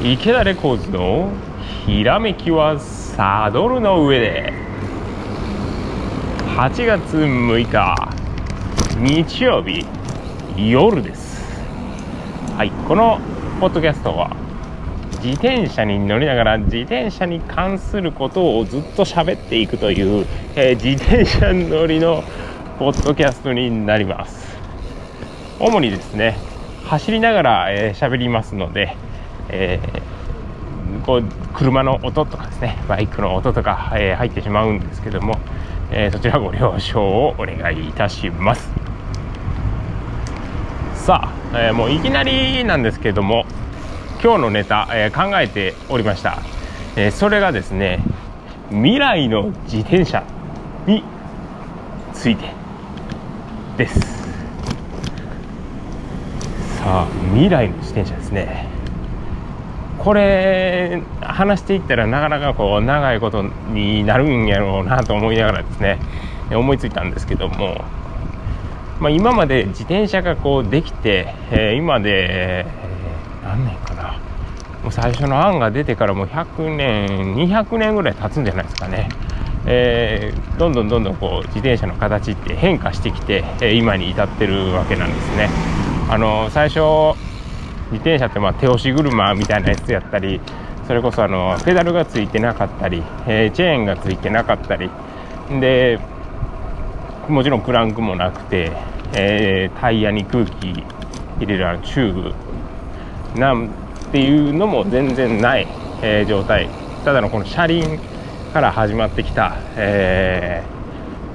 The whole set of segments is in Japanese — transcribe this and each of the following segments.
池田レコーズのひらめきはサドルの上で。8月6日日曜日夜です。はいこのポッドキャストは自転車に乗りながら自転車に関することをずっと喋っていくという、えー、自転車乗りのポッドキャストになります。主にですね走りながら喋、えー、りますので、えー、こう車の音とかですねバイクの音とか、えー、入ってしまうんですけども、えそちらご了承をお願いいたします。さあ、えもういきなりなんですけども今日のネタ、えー、考えておりました、えー、それがですね未来の自転車についてです。さあ未来の自転車ですね。これ話していったらなかなかこう長いことになるんやろうなと思いながらですね思いついたんですけども、まあ、今まで自転車がこうできて、えー、今で何年かなもう最初の案が出てからもう100年200年ぐらい経つんじゃないですかね、えー、どんどんどんどんこう自転車の形って変化してきて、え今に至ってるわけなんですね。あの最初自転車ってまあ手押し車みたいなやつやったりそれこそあのペダルがついてなかったり、えー、チェーンがついてなかったり。でもちろんクランクもなくて、えー、タイヤに空気入れるチューブなんていうのも全然ない、えー、状態。ただのこの車輪から始まってきた、え、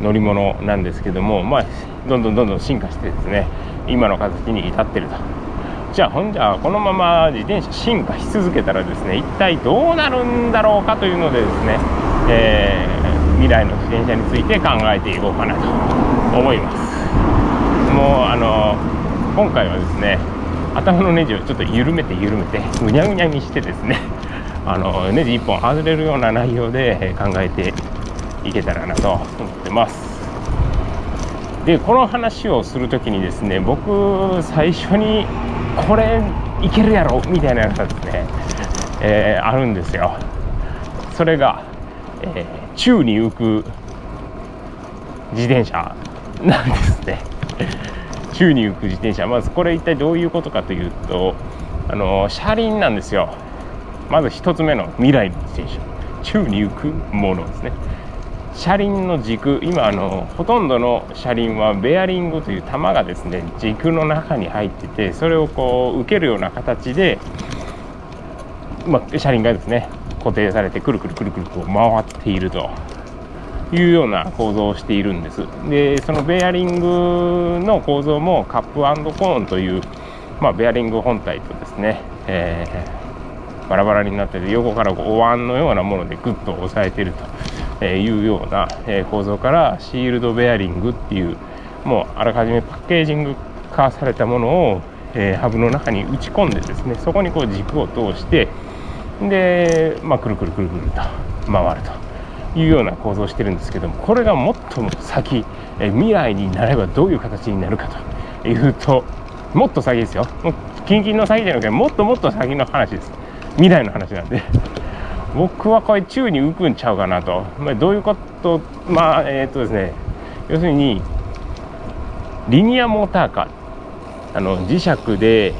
乗り物なんですけども、まあ、どんどんどんどん進化してですね今の形に至ってると。じゃあほんじゃこのまま自転車進化し続けたらですね一体どうなるんだろうかというのでですね、えー、未来の自転車について考えていこうかなと思います。もうあの今回はですね頭のネジをちょっと緩めて緩めてぐにゃぐにゃにしてですね あのネジ1本外れるような内容で考えていけたらなと思ってます。でこの話をする時にですね僕最初にこれいけるやろみたいなやつがですね、えー、あるんですよ。それが、えー、宙に浮く自転車なんですね。宙に浮く自転車。まずこれ一体どういうことかというとあの車輪なんですよ。まず1つ目の未来の自転車。宙に浮くものですね。車輪の軸今あのほとんどの車輪はベアリングという玉がですね軸の中に入っててそれをこう受けるような形で、まあ、車輪がですね固定されてくるくるくるくるこう回っていると。いうような構造をしているんです。でそのベアリングの構造もカップコーンという、まあ、ベアリング本体とですね、えー、バラバラになってて横からお椀のようなものでグッと押さえていると。いうような構造からシールドベアリングっていうもうあらかじめパッケージング化されたものを、え、ハブの中に打ち込んでですねそこにこう軸を通してで、まあ、くるくるくるくると回るというような構造をしてるんですけどもこれがもっと先え未来になればどういう形になるかというともっと先ですよ。もう近々の先じゃなくてもっともっと先の話です。未来の話なんで。僕はこれ宙に浮くんちゃうかなと、まあ、どういうこと？まあえー、っとですね。要するにリニアモーターカー。あの磁石で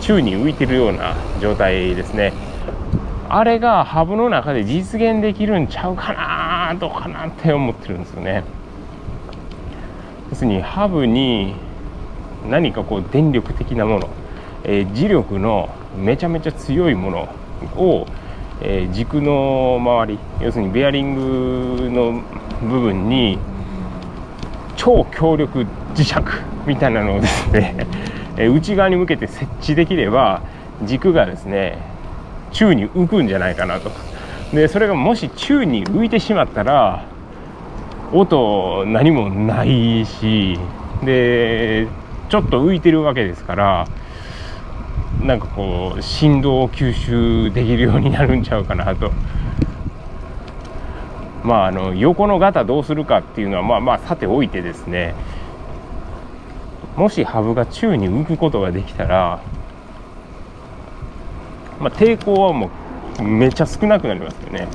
宙に浮いてるような状態ですね。あれがハブの中で実現できるんちゃうかなどうかなって思ってるんですよね。要するにハブに何かこう電力的なもの、えー、磁力のめちゃめちゃ強いものを、えー、軸の周り要するにベアリングの部分に超強力磁石みたいなのをですね、内側に向けて設置できれば軸がですね宙に浮くんじゃないかなと。でそれがもし宙に浮いてしまったら音何もないしでちょっと浮いてるわけですからなんかこう振動を吸収できるようになるんちゃうかなと。まああの横のガタどうするかっていうのはまあまあさておいてですね。もしハブが宙に浮くことができたらまあ、抵抗はもうめっちゃ少なくなりますよね。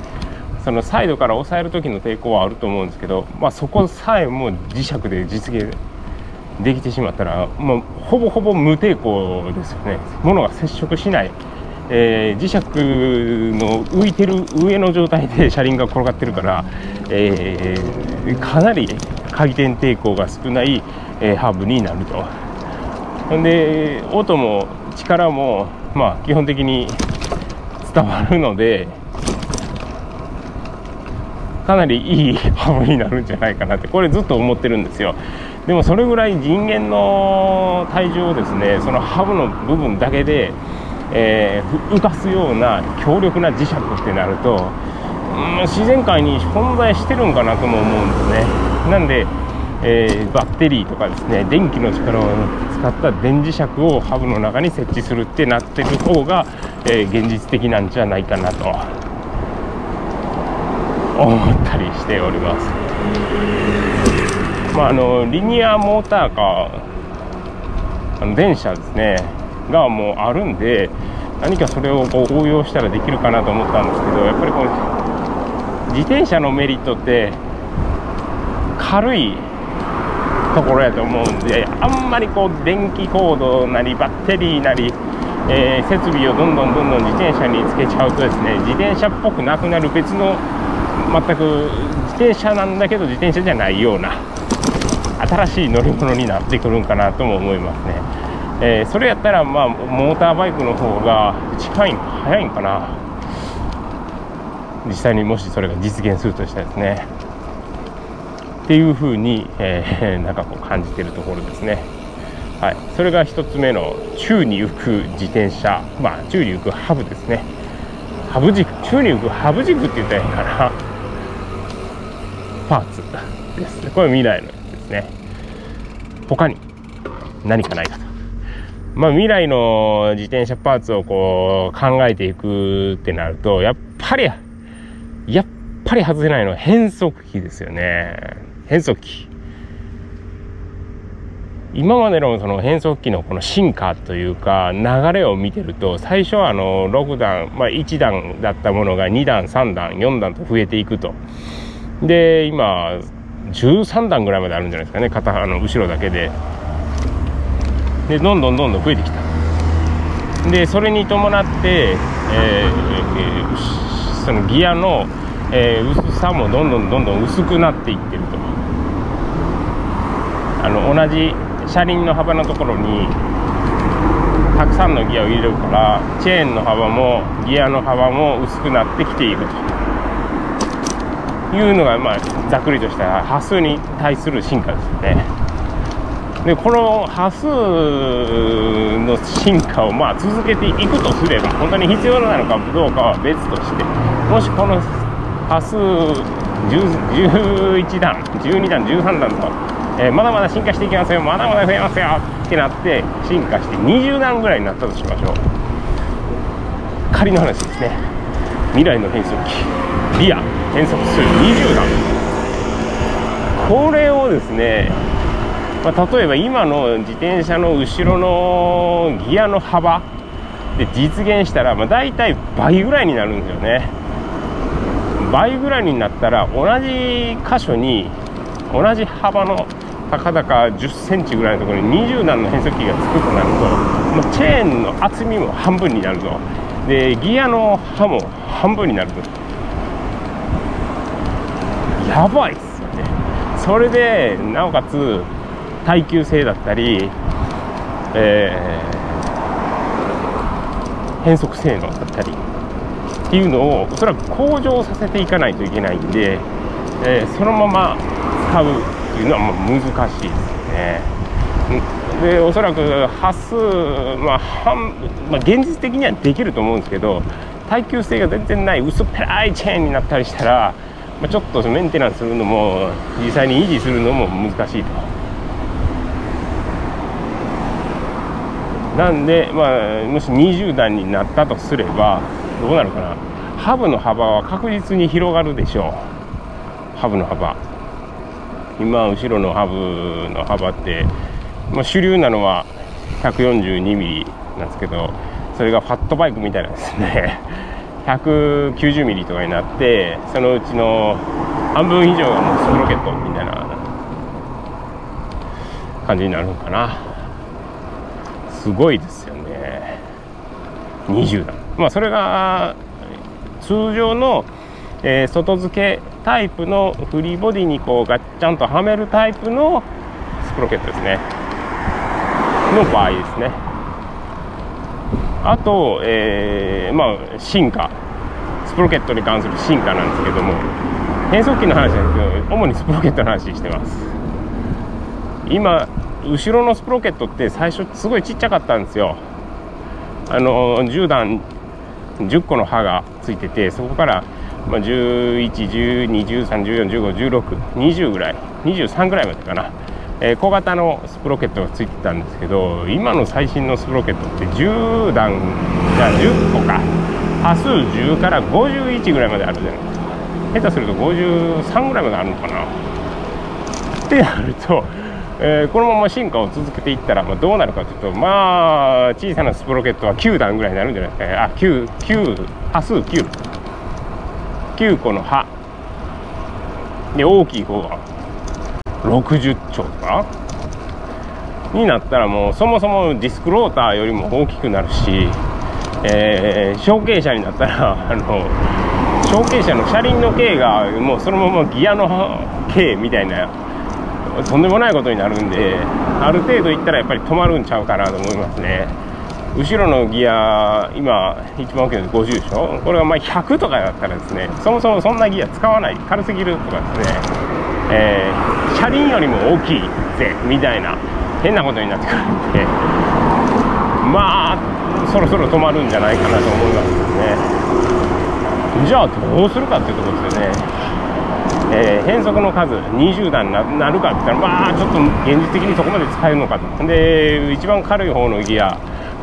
そのサイドから押さえる時の抵抗はあると思うんですけど、まあ、そこさえも磁石で実現できてしまったら、まあ、ほぼほぼ無抵抗ですよね。物が接触しない、えー、磁石の浮いてる上の状態で 車輪が転がってるから、えー、かなり回転抵抗が少ない、えー、ハーブになると。で音も力も、まあ、基本的に伝わるのでかなりいいハーブになるんじゃないかなってこれずっと思ってるんですよ。でもそれぐらい人間の体重をですねそのハブの部分だけで、えー、浮かすような強力な磁石ってなると、うん、自然界に存在してるんかなとも思うんですねなんで、えー、バッテリーとかですね電気の力を使った電磁石をハブの中に設置するってなってる方が、えー、現実的なんじゃないかなと思ったりしております。まあ、あのリニアモーターカーあの電車ですね。がもうあるんで何かそれをこう応用したらできるかなと思ったんですけどやっぱりこう自転車のメリットって軽いところやと思うんであんまりこう電気コードなりバッテリーなり、えー、設備をどんどんどんどん自転車につけちゃうとですね自転車っぽくなくなる別の全く自転車なんだけど自転車じゃないような新しい乗り物になってくるんかなとも思いますね、えー、それやったらまあモーターバイクの方が近いん早いんかな。実際にもしそれが実現するとしたらですね。っていうふうに、えー、なんかこう感じてるところですね。はい、それが1つ目の宙に浮く自転車。まあ宙に浮くハブですね。ハブ軸。宙に浮くハブ軸って言ったらいいかな。パーツですこれ未来の。ね。他に何かないかと。まあ未来の自転車パーツをこう考えていくってなるとやっぱりやっぱり外せないのは変速機ですよね。変速機。今までのその変速機のこの進化というか流れを見てると最初はあの6段、まあ、1段だったものが2段3段4段と増えていくと。で今13段ぐらいまであるんじゃないですかね。片あの後ろだけで。でどんどんどんどん増えてきた。でそれに伴って、えー、そのギアの、えー、薄さもどんどんどんどん薄くなっていってると。あの同じ車輪の幅のところにたくさんのギアを入れるからチェーンの幅もギアの幅も薄くなってきていると。いうのが、まあ、ざっくりとした波数に対する進化ですよね。でこの波数の進化をまあ続けていくとすれば本当に必要なのかどうかは別としてもしこの波数11段12段13段と、えー、まだまだ進化していきますよまだまだ増えますよってなって進化して20段ぐらいになったとしましょう。仮の話ですね。未来の変速機リア変速数20段。これをですね、まあ、例えば今の自転車の後ろのギアの幅で実現したら、まあ、大体倍ぐらいになるんですよね。倍ぐらいになったら同じ箇所に同じ幅のたかだか1 0センチぐらいのところに20段の変速機がつくとなると、まあ、チェーンの厚みも半分になるとでギアの刃も半分になると。やばいっすよねそれでなおかつ耐久性だったり、えー、変速性能だったりっていうのをおそらく向上させていかないといけないんで、えー、そのまま使うっていうのはま難しいですよね。でおそらく端数、まあ半まあ、現実的にはできると思うんですけど耐久性が全然ない薄っぺらいチェーンになったりしたらまあ、ちょっとメンテナンスするのも実際に維持するのも難しいと。なんで、まあ、もし20段になったとすればどうなるかな。ハブの幅は確実に広がるでしょう。ハブの幅。今後ろのハブの幅って、まあ、主流なのは 142mm なんですけどそれがファットバイクみたいなんですね。190ミリとかになってそのうちの半分以上がもうスプロケットみたいな感じになるのかな。すごいですよね。20段。まあそれが通常の、えー、外付けタイプのフリーボディにこうガッチャンとはめるタイプのスプロケットですね。の場合ですね。あと、えー、まあ進化。スプロケットに関する進化なんですけども。変速機の話なんですけど主にスプロケットの話してます。今後ろのスプロケットって最初すごいちっちゃかったんですよ。あの10段10個の刃がついててそこから、11121314151620ぐらい。23ぐらいまでかな、え、小型のスプロケットがついてたんですけど今の最新のスプロケットって10段じゃあ10個か。波数10から51ぐらいまであるじゃないですか。下手すると53ぐらいまであるのかな。ってなると、えー、このまま進化を続けていったら、まあ、どうなるかというとまあ小さなスプロケットは9段ぐらいになるんじゃないですか、ね、あ9 9波数9 9個の歯で大きい方が60兆とか？になったらもうそもそもディスクローターよりも大きくなるし、えー、小径車になったら あの小径車の車輪の径がもうそのままギアの径みたいなとんでもないことになるんである程度いったらやっぱり止まるんちゃうかなと思いますね。後ろのギア今一番大きいので50でしょ？これがまあ100とかだったらですねそもそもそんなギア使わない。軽すぎるとかですね、えー、車輪よりも大きいぜみたいな変なことになってくるんで。まあそろそろ止まるんじゃないかなと思いますね。じゃあどうするかっていうところですよね。えー、変速の数20段になるかって言ったらまあちょっと現実的にそこまで使えるのかと。で一番軽い方のギア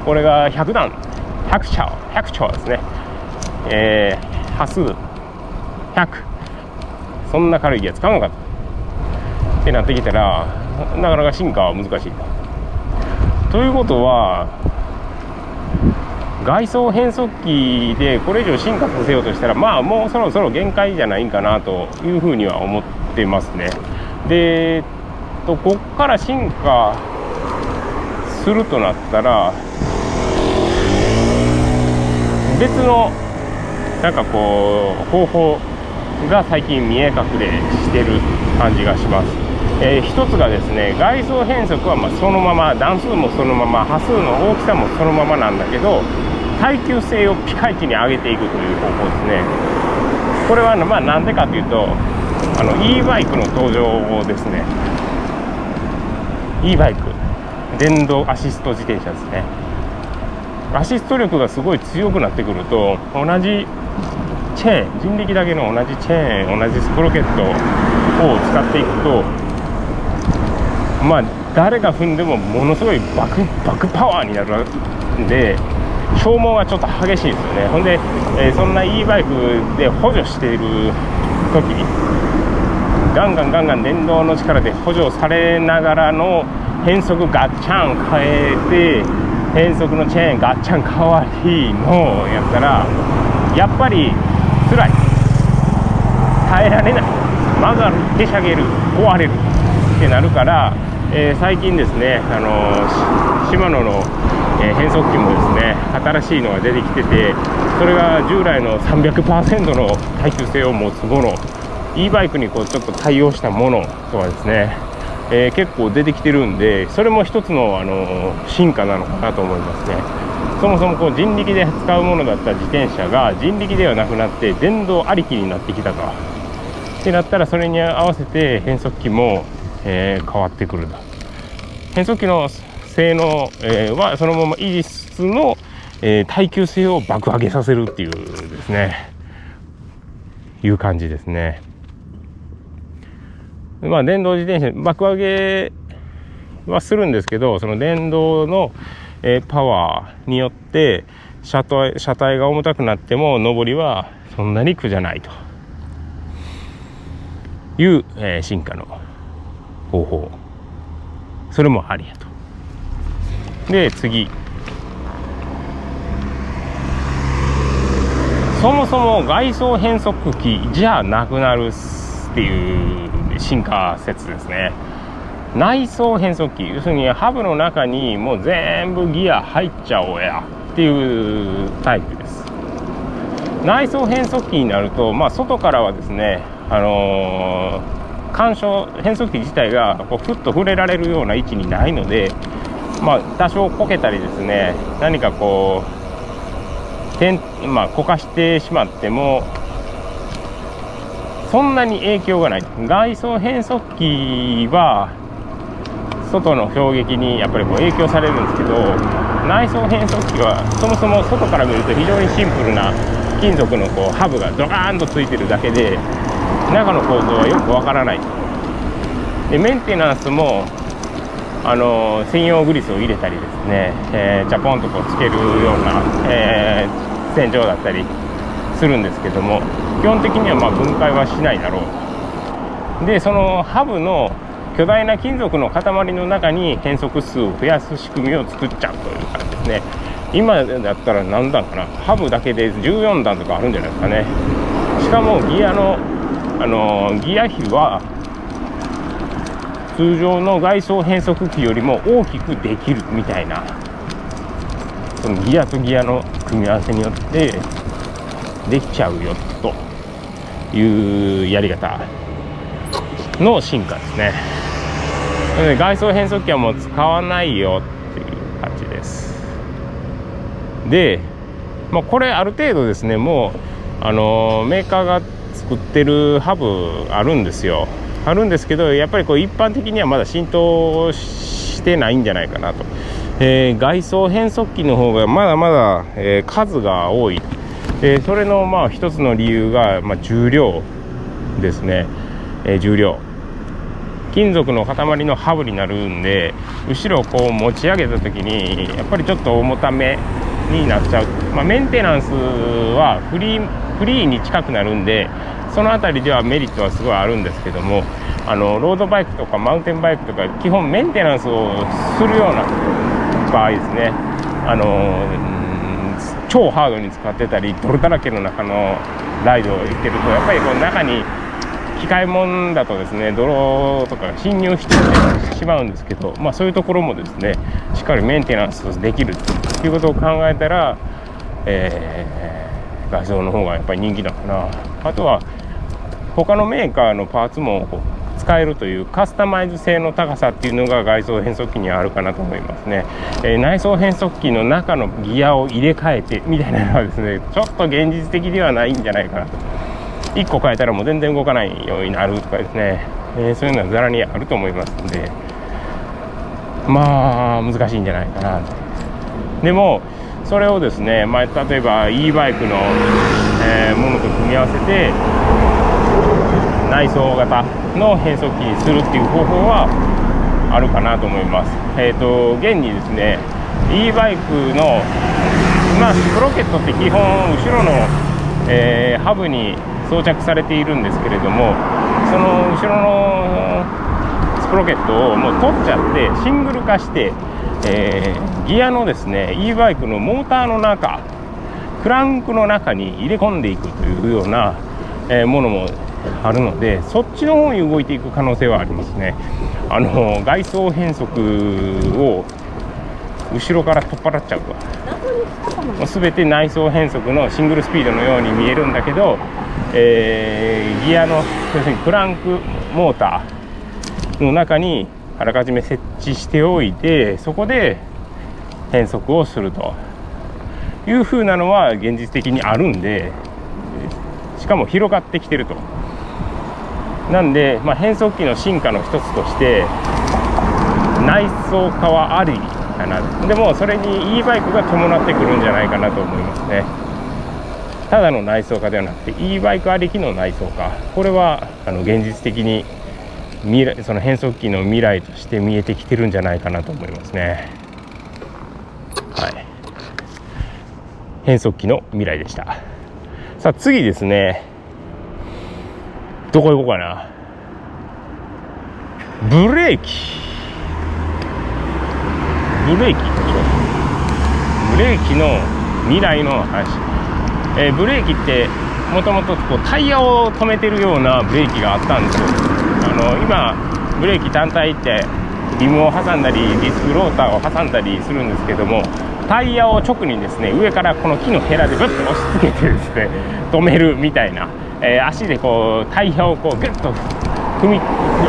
これが100段。100丁100丁ですね。えー、波数100そんな軽いギア使うのかと。ってなってきたらなかなか進化は難しい。ということは外装変速機でこれ以上進化させようとしたらまあもうそろそろ限界じゃないかなというふうには思ってますね。でとこっから進化するとなったら別のなんかこう方法が最近見え隠れしてる感じがします、えー、一つがですね外装変速はまそのまま段数もそのまま波数の大きさもそのままなんだけど耐久性をピカイチに上げていくという方法ですね。これはまあなんでかというとあの e バイクの登場ですね。e バイク。電動アシスト自転車ですね。アシスト力がすごい強くなってくると同じチェーン人力だけの同じチェーン同じスプロケットを使っていくとまあ誰が踏んでもものすごいバクバクパワーになるんで消耗がちょっと激しいですよね。ほんで、えー、そんな e バイクで補助している時にガンガンガンガン電動の力で補助されながらの変速ガッチャン変えて変速のチェーンガッチャン代わりのやったらやっぱり辛い。耐えられない。曲がる手しゃげる壊れるってなるから、えー、最近ですねあのシマノの、えー、変速機もですね新しいのが出てきててそれが従来の300%の耐久性を持つもの e バイクにこうちょっと対応したものとかですねえー、結構出てきてるんでそれも一つの、あの進化なのかなと思いますね。そもそもこう人力で使うものだった自転車が人力ではなくなって電動ありきになってきたと。ってなったらそれに合わせて変速機も、え、変わってくると変速機の性能、えー、はそのまま維持しつつの、え耐久性を爆上げさせるっていうですね。いう感じですね。まあ、電動自転車、爆上げはするんですけど、その電動の、え、パワーによって、車体車体が重たくなっても、上りはそんなに苦じゃないという、え、進化の方法。それもありやと。で、次。そもそも外装変速機じゃなくなるっていう進化説ですね内装変速機要するにハブの中にもう全部ギア入っちゃおうやっていうタイプです内装変速機になると、まあ、外からはですね、あのー、干渉変速機自体がこうふっと触れられるような位置にないので、まあ、多少こけたりですね何かこう点、まあ、こかしてしまってもそんなに影響がない。外装変速機は外の衝撃にやっぱりこう影響されるんですけど内装変速機はそもそも外から見ると非常にシンプルな金属のこうハブがドカーンとついてるだけで中の構造はよくわからない。でメンテナンスもあの専用グリスを入れたりですね、えー、ジャポンとこうつけるような、えー、洗浄だったりするんですけども基本的にはま分解はしないだろう。でそのハブの巨大な金属の塊の中に変速数を増やす仕組みを作っちゃうという感じですね。今だったら何段かな？ハブだけで14段とかあるんじゃないですかね。しかもギアのあのギア比は通常の外装変速機よりも大きくできるみたいな。そのギアとギアの組み合わせによってできちゃうよというやり方の進化ですね。外装変速機はもう使わないよっていう感じです。で、まあ、これある程度ですねもうあのメーカーが作ってるハブあるんですよ。あるんですけどやっぱりこう一般的にはまだ浸透してないんじゃないかなと、えー、外装変速機の方がまだまだ、えー、数が多い、えー、それのまあ一つの理由が、まあ、重量ですね、え重量。金属の塊のハブになるんで後ろをこう持ち上げた時にやっぱりちょっと重ためになっちゃう、まあ、メンテナンスはフリーフリーに近くなるんでその辺りではメリットはすごいあるんですけどもあのロードバイクとかマウンテンバイクとか基本メンテナンスをするような場合ですね。あの超ハードに使ってたり泥だらけの中のライドを行ってるとやっぱりこう中に機械もんだとですね泥とか侵入してしまうんですけど、まあ、そういうところもですねしっかりメンテナンスできるということを考えたら、えー、画像の方がやっぱり人気なのかな。あとは他のメーカーのパーツも使えるというカスタマイズ性の高さっていうのが外装変速機にはあるかなと思いますね、えー、内装変速機の中のギアを入れ替えてみたいなのはですね ちょっと現実的ではないんじゃないかなと。1個変えたらもう全然動かないようになるとかですね、えー、そういうのはざらにあると思いますので。まあ難しいんじゃないかなと。でもそれをですね、まあ、例えば e バイクの、えー、ものと組み合わせて内装型の変速機にするっていう方法はあるかなと思います。え、ー、と現にですね e バイクのまあスプロケットって基本後ろの、えー、ハブに装着されているんですけれどもその後ろのスプロケットをもう取っちゃってシングル化して、えー、ギアのですね e バイクのモーターの中クランクの中に入れ込んでいくというような、えー、ものもあるのでそっちの方に動いていく可能性はありますね。あの外装変速を後ろから取っ払っちゃうと。全て内装変速のシングルスピードのように見えるんだけどえー、ギアの要するにクランクモーターの中にあらかじめ設置しておいてそこで変速をすると。いうふうなのは現実的にあるんでしかも広がってきてるとなんで、まあ、変速機の進化の一つとして内装化はありかな。でもそれに e バイクが伴ってくるんじゃないかなと思いますね。ただの内装化ではなくて e バイクありきの内装化。これはあの現実的に未来その変速機の未来として見えてきてるんじゃないかなと思いますね。はい。変速機の未来でした。さあ次ですね。どこ行こうかな。ブレーキ。ブレーキ。ブレーキの未来の話。えー、ブレーキってもともとタイヤを止めてるようなブレーキがあったんですよ。あの今ブレーキ単体ってリムを挟んだりディスクローターを挟んだりするんですけどもタイヤを直にですね上からこの木のヘラでグッと押し付けてですね止めるみたいな、えー、足でこうタイヤをこうグッと踏み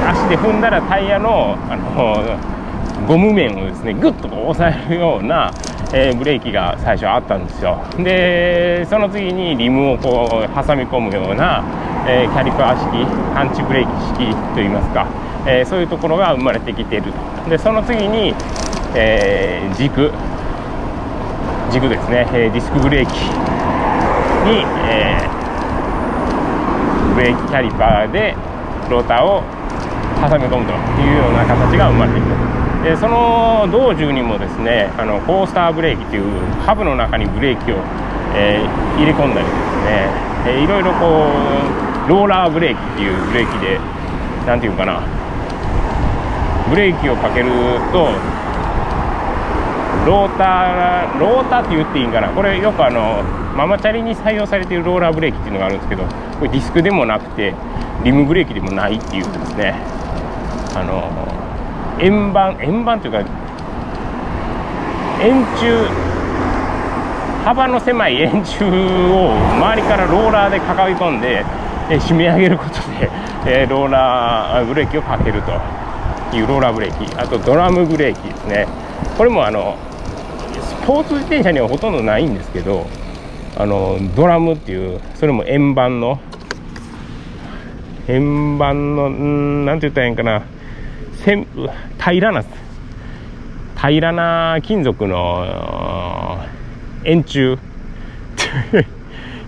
足で踏んだらタイヤのあのゴム面をですねグッと押さえるような、えー、ブレーキが最初あったんですよ。でその次にリムをこう挟み込むような、えー、キャリパー式アンチブレーキ式といいますか、えー、そういうところが生まれてきていると。でその次に、え軸。軸ですね、えディスクブレーキに、えブレーキキャリパーでローターを挟み込むというような形が生まれていくでその道中にもですねあのコースターブレーキというハブの中にブレーキを、えー、入れ込んだりですね、えー、いろいろこうローラーブレーキっていうブレーキで何て言うかな。ブレーキをかけるとローターローターって言っていいんかな？これよくあのママチャリに採用されているローラーブレーキっていうのがあるんですけどこれディスクでもなくてリムブレーキでもないっていうですね。あの円盤円盤というか円柱幅の狭い円柱を周りからローラーで抱え込んで、え締め上げることで、えローラーブレーキをかけるというローラーブレーキ。あとドラムブレーキですね。これもあのスポーツ自転車にはほとんどないんですけどあのドラムっていうそれも円盤の円盤のん何て言ったらいいんかな。平らな平らな金属の円柱。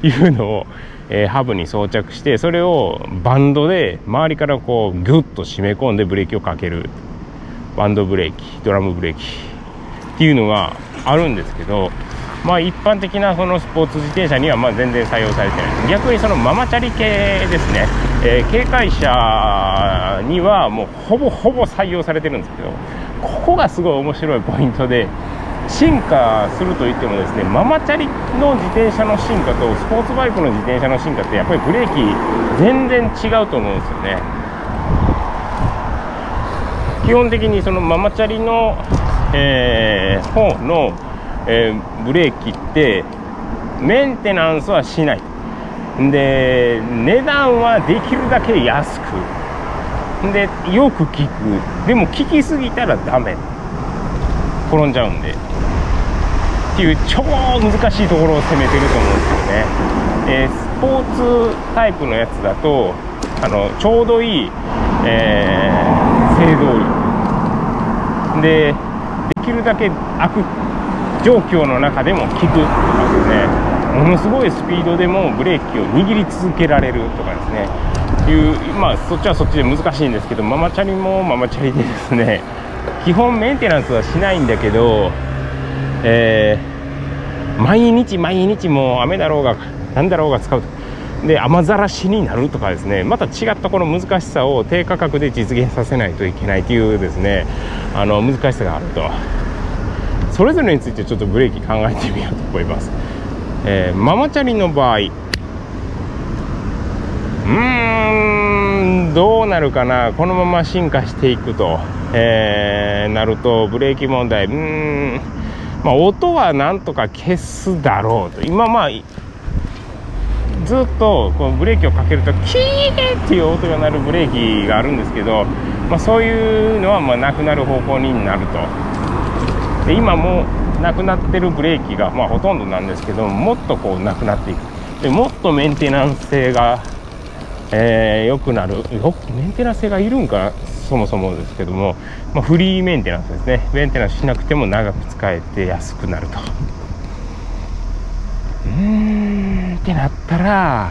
というのを、えー、ハブに装着してそれをバンドで周りからこうグッと締め込んでブレーキをかける。バンドブレーキドラムブレーキっていうのがあるんですけどまあ、一般的なそのスポーツ自転車にはま全然採用されてない。逆にそのママチャリ系ですね、えー、軽快車にはもうほぼほぼ採用されてるんですけどここがすごい面白いポイントで進化するといってもですねママチャリの自転車の進化とスポーツバイクの自転車の進化ってやっぱりブレーキ全然違うと思うんですよね。基本的にそのママチャリの、えー、方のえー、ブレーキってメンテナンスはしない。で値段はできるだけ安く。でよく効く。でも効きすぎたらダメ。転んじゃうんで。っていう超難しいところを攻めてると思うんですよね、えー、スポーツタイプのやつだとあのちょうどいい、えー、制動力でできるだけ悪状況の中でも効くとかですね。ものすごいスピードでもブレーキを握り続けられるとかですね。いうまあそっちはそっちで難しいんですけどママチャリもママチャリでですね。基本メンテナンスはしないんだけど、えー、毎日毎日もう雨だろうが何だろうが使うと。で雨ざらしになるとかですねまた違ったこの難しさを低価格で実現させないといけないというですねあの難しさがあると。それぞれについてちょっとブレーキ考えてみようと思います、えー、ママチャリの場合うーんどうなるかな？このまま進化していくと、えー、なるとブレーキ問題うーんまあ音はなんとか消すだろうと。今まあずっとこうブレーキをかけるとキーっていう音が鳴るブレーキがあるんですけど、まあ、そういうのはまなくなる方向になると。で今もなくなってるブレーキが、ま、ほとんどなんですけどもっとこうなくなっていく。でもっとメンテナンス性が、えー、くなる。よメンテナンス性がいるんかそもそもですけども、まあ、フリーメンテナンスですね。メンテナンスしなくても長く使えて安くなると。うん。ってなったら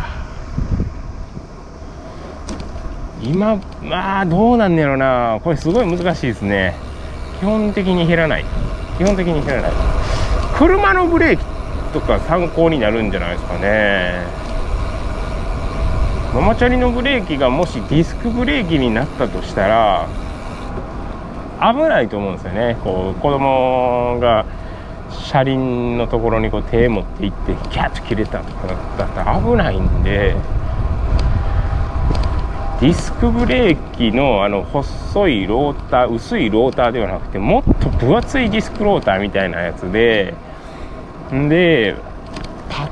今まあどうなんねやろな。これすごい難しいですね。基本的に減らない。基本的に減らない。車のブレーキとか参考になるんじゃないですかね。ママチャリのブレーキがもしディスクブレーキになったとしたら危ないと思うんですよね。こう子供が車輪のところにこう手持っていってキャッと切れたとかだったら危ないんでディスクブレーキのあの細いローター薄いローターではなくてもっと分厚いディスクローターみたいなやつでんでパッ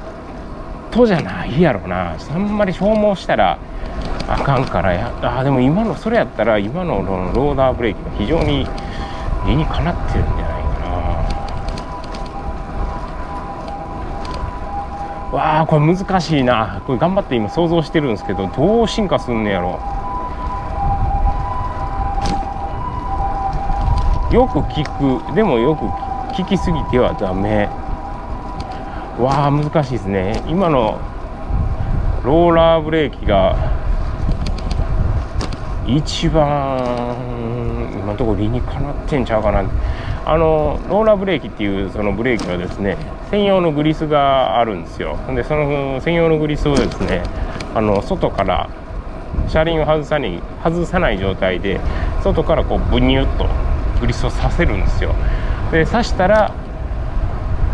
とじゃないやろな。あんまり消耗したらあかんからやあでも今のそれやったら今のローダーブレーキが非常に理にかなってるんじゃないかなわあこれ難しいな。これ頑張って今想像してるんですけどどう進化すんねやろ。よく聞く。でもよく聞きすぎてはダメ。わあ難しいですね。今のローラーブレーキが一番今のところ理にかなってんちゃうかな。あのローラーブレーキっていうそのブレーキはですね専用のグリスがあるんですよ。でその専用のグリスをですねあの外から車輪を外さに外さない状態で外からこうブニュッとグリスをさせるんですよ。で刺したら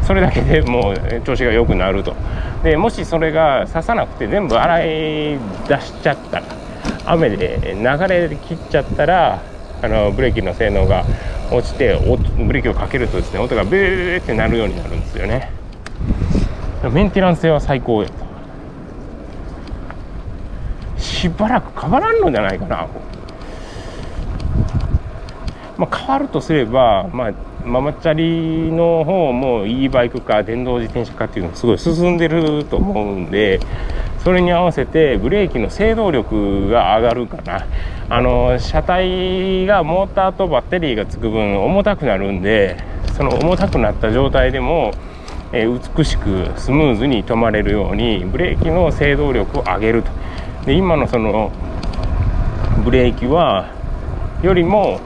それだけでもう調子が良くなると。でもしそれが刺さなくて全部洗い出しちゃったら雨で流れ切っちゃったらあのブレーキの性能が落ちてブレーキをかけるとですね音がブーってなるようになるんですよね。メンテナンス性は最高。やとしばらく変わらんのじゃないかな。まあ、変わるとすれば、まあ、ママチャリの方も e バイクか電動自転車かっていうのがすごい進んでると思うんでそれに合わせてブレーキの制動力が上がるかな。あの車体がモーターとバッテリーがつく分重たくなるんでその重たくなった状態でも、え美しくスムーズに止まれるようにブレーキの制動力を上げると。で今のそのブレーキはよりも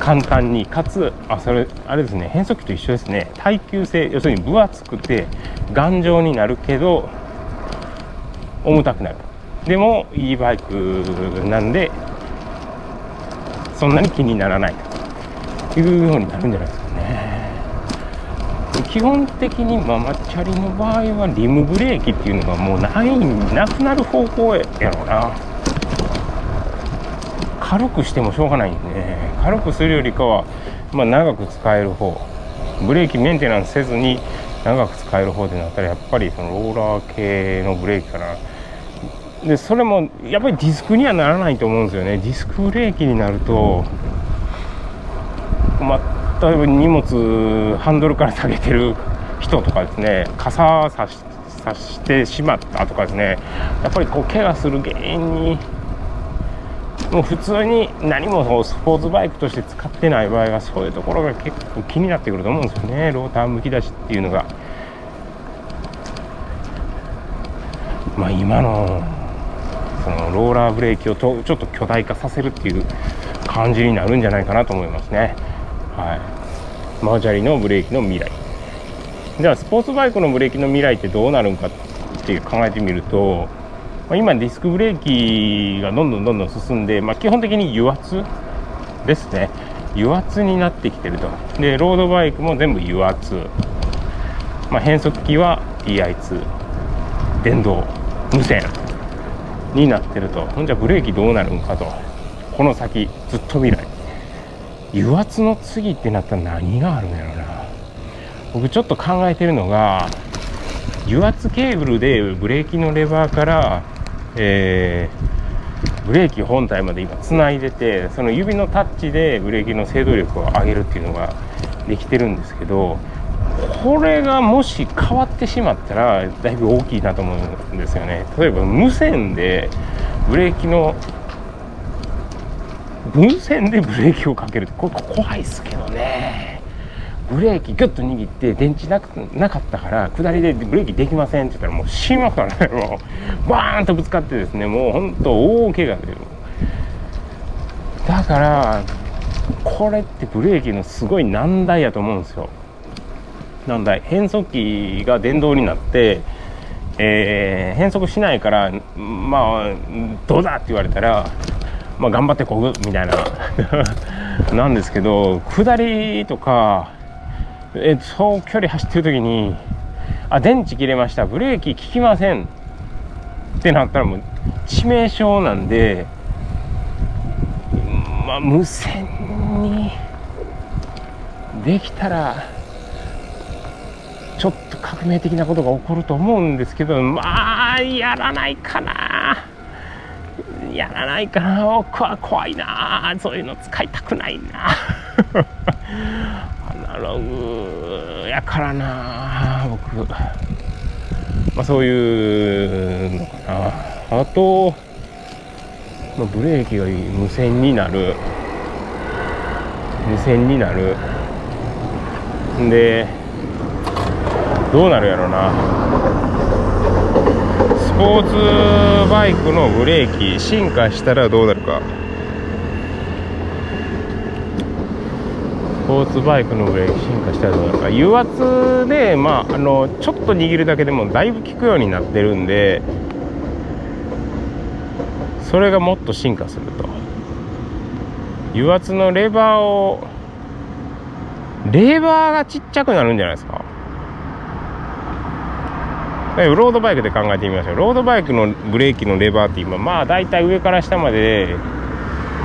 簡単にかつあそれあれですね変速機と一緒ですね。耐久性要するに分厚くて頑丈になるけど重たくなる。でも e バイクなんでそんなに気にならない。というようになるんじゃないですかね。基本的にママチャリの場合はリムブレーキっていうのがもうないなくなる方向やろうな。軽くしてもしょうがないんで、ね、軽くするよりかは、まあ、長く使える方。ブレーキメンテナンスせずに長く使える方でなったらやっぱりそのローラー系のブレーキかな。でそれもやっぱりディスクにはならないと思うんですよね。ディスクブレーキになるとまあ例えば荷物ハンドルから下げてる人とかですね傘さしさしてしまったとかですねやっぱりこう怪我する原因にもう普通に何もスポーツバイクとして使ってない場合はそういうところが結構気になってくると思うんですよね。ローターむき出しっていうのが。まあ今のそのローラーブレーキをとちょっと巨大化させるっていう感じになるんじゃないかなと思いますね。はい。マージャリのブレーキの未来。ではスポーツバイクのブレーキの未来ってどうなるんかっていう考えてみると、今ディスクブレーキがどんどんどんどん進んで、まあ、基本的に油圧ですね。油圧になってきてると。でロードバイクも全部油圧、まあ、変速機は TI2 電動。無線。になってると。ほんじゃブレーキどうなるんかと。この先ずっと未来。油圧の次ってなったら何があるんやろな。僕ちょっと考えてるのが油圧ケーブルでブレーキのレバーからえー、ブレーキ本体まで今つないでてその指のタッチでブレーキの制動力を上げるっていうのができてるんですけどこれがもし変わってしまったらだいぶ大きいなと思うんですよね。例えば無線でブレーキの無線でブレーキをかけるこれ怖いですけどね。ブレーキギュッと握って電池なくなかったから下りでブレーキできませんって言ったらもう死にますからねもう。バーンとぶつかってですねもうほんと大怪我で。だからこれってブレーキのすごい難題やと思うんですよ。難題変速機が電動になってえー、変速しないからまあどうだ？って言われたらまあ頑張ってこぐみたいな。なんですけど下りとかえ長距離走ってる時にあ電池切れました。ブレーキ効きません。ってなったらもう致命傷なんでまあ無線にできたらちょっと革命的なことが起こると思うんですけどまあやらないかな。やらないかな。僕は怖いな。そういうの使いたくないな。アナログやからな僕、まあ、そういうのかな。あと、まあ、ブレーキが無線になる。無線になる。でどうなるやろな。スポーツバイクのブレーキ進化したらどうなるか。スポーツバイクのブレーキ進化したらどうなるか。油圧で、まあ、あのちょっと握るだけでもだいぶ効くようになってるんでそれがもっと進化すると。油圧のレバーをレバーがちっちゃくなるんじゃないですか。ロードバイクで考えてみましょう。ロードバイクのブレーキのレバーって今まあ大体上から下まで、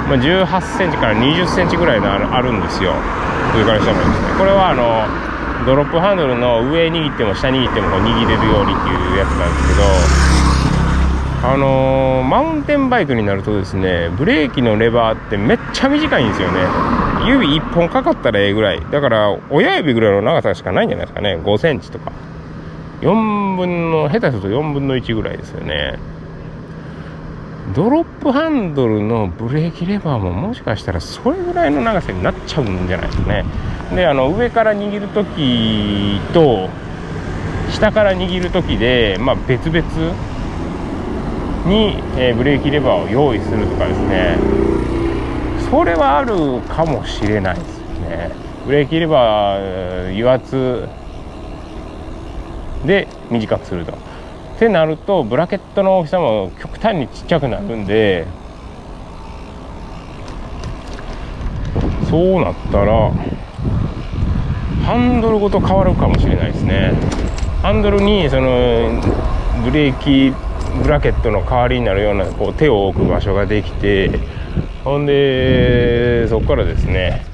まあ、1 8センチから2 0センチぐらいのあるんですよ。上から下までですね。これはあのドロップハンドルの上握っても下握ってもこう握れるようにっていうやつなんですけどあのー、マウンテンバイクになるとですねブレーキのレバーってめっちゃ短いんですよね。指1本かかったらええぐらい。だから親指ぐらいの長さしかないんじゃないですかね。5センチとか。4分の下手すると4分の1ぐらいですよね。ドロップハンドルのブレーキレバーももしかしたらそれぐらいの長さになっちゃうんじゃないですかね。であの上から握る時と下から握る時で、まあ、別々に、えー、ブレーキレバーを用意するとかですね。それはあるかもしれないですね。ブレーキレバー油圧で短くすると。ってなるとブラケットの大きさも極端にちっちゃくなるんでそうなったらハンドルごと変わるかもしれないですねハンドルにそのブレーキブラケットの代わりになるようなこう手を置く場所ができてほんでそこからですね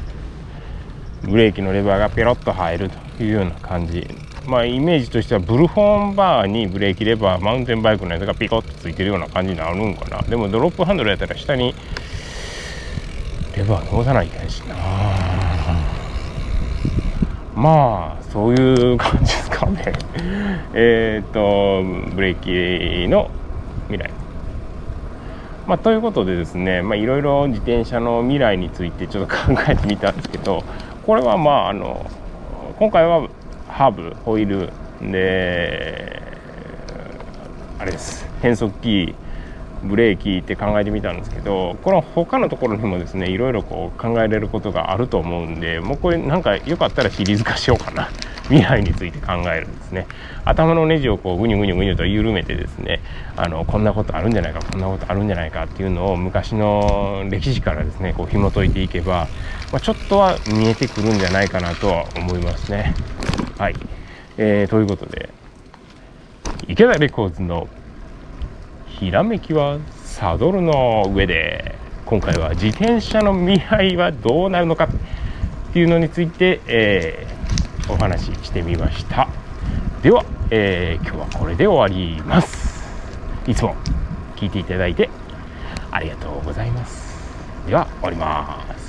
ブレーキのレバーがペロッと入るというような感じまあイメージとしてはブルフォンバーにブレーキレバーマウンテンバイクのやつがピコッとついてるような感じになるんかな。でもドロップハンドルやったら下にレバー通さないといけないしな。まあそういう感じですかね。えっとブレーキの未来。まあ、ということでですねいろいろ自転車の未来についてちょっと考えてみたんですけどこれはまああの今回はハーブホイールであれです。変速機ブレーキって考えてみたんですけどこの他のところにもですねいろいろこう考えれることがあると思うんでもうこれなんかよかったらシリーズ化しようかな。未来について考えるんですね。頭のネジをこうぐにゅぐにゅぐにゅと緩めてですねあのこんなことあるんじゃないかこんなことあるんじゃないかっていうのを昔の歴史からですねこう紐解いていけば、まあ、ちょっとは見えてくるんじゃないかなとは思いますね。はい、えー、ということで池田レコーズのひらめきはサドルの上で今回は自転車の未来はどうなるのかっていうのについて、えー、お話ししてみました。では、えー、今日はこれで終わります。いつも聞いていただいてありがとうございます。では終わります。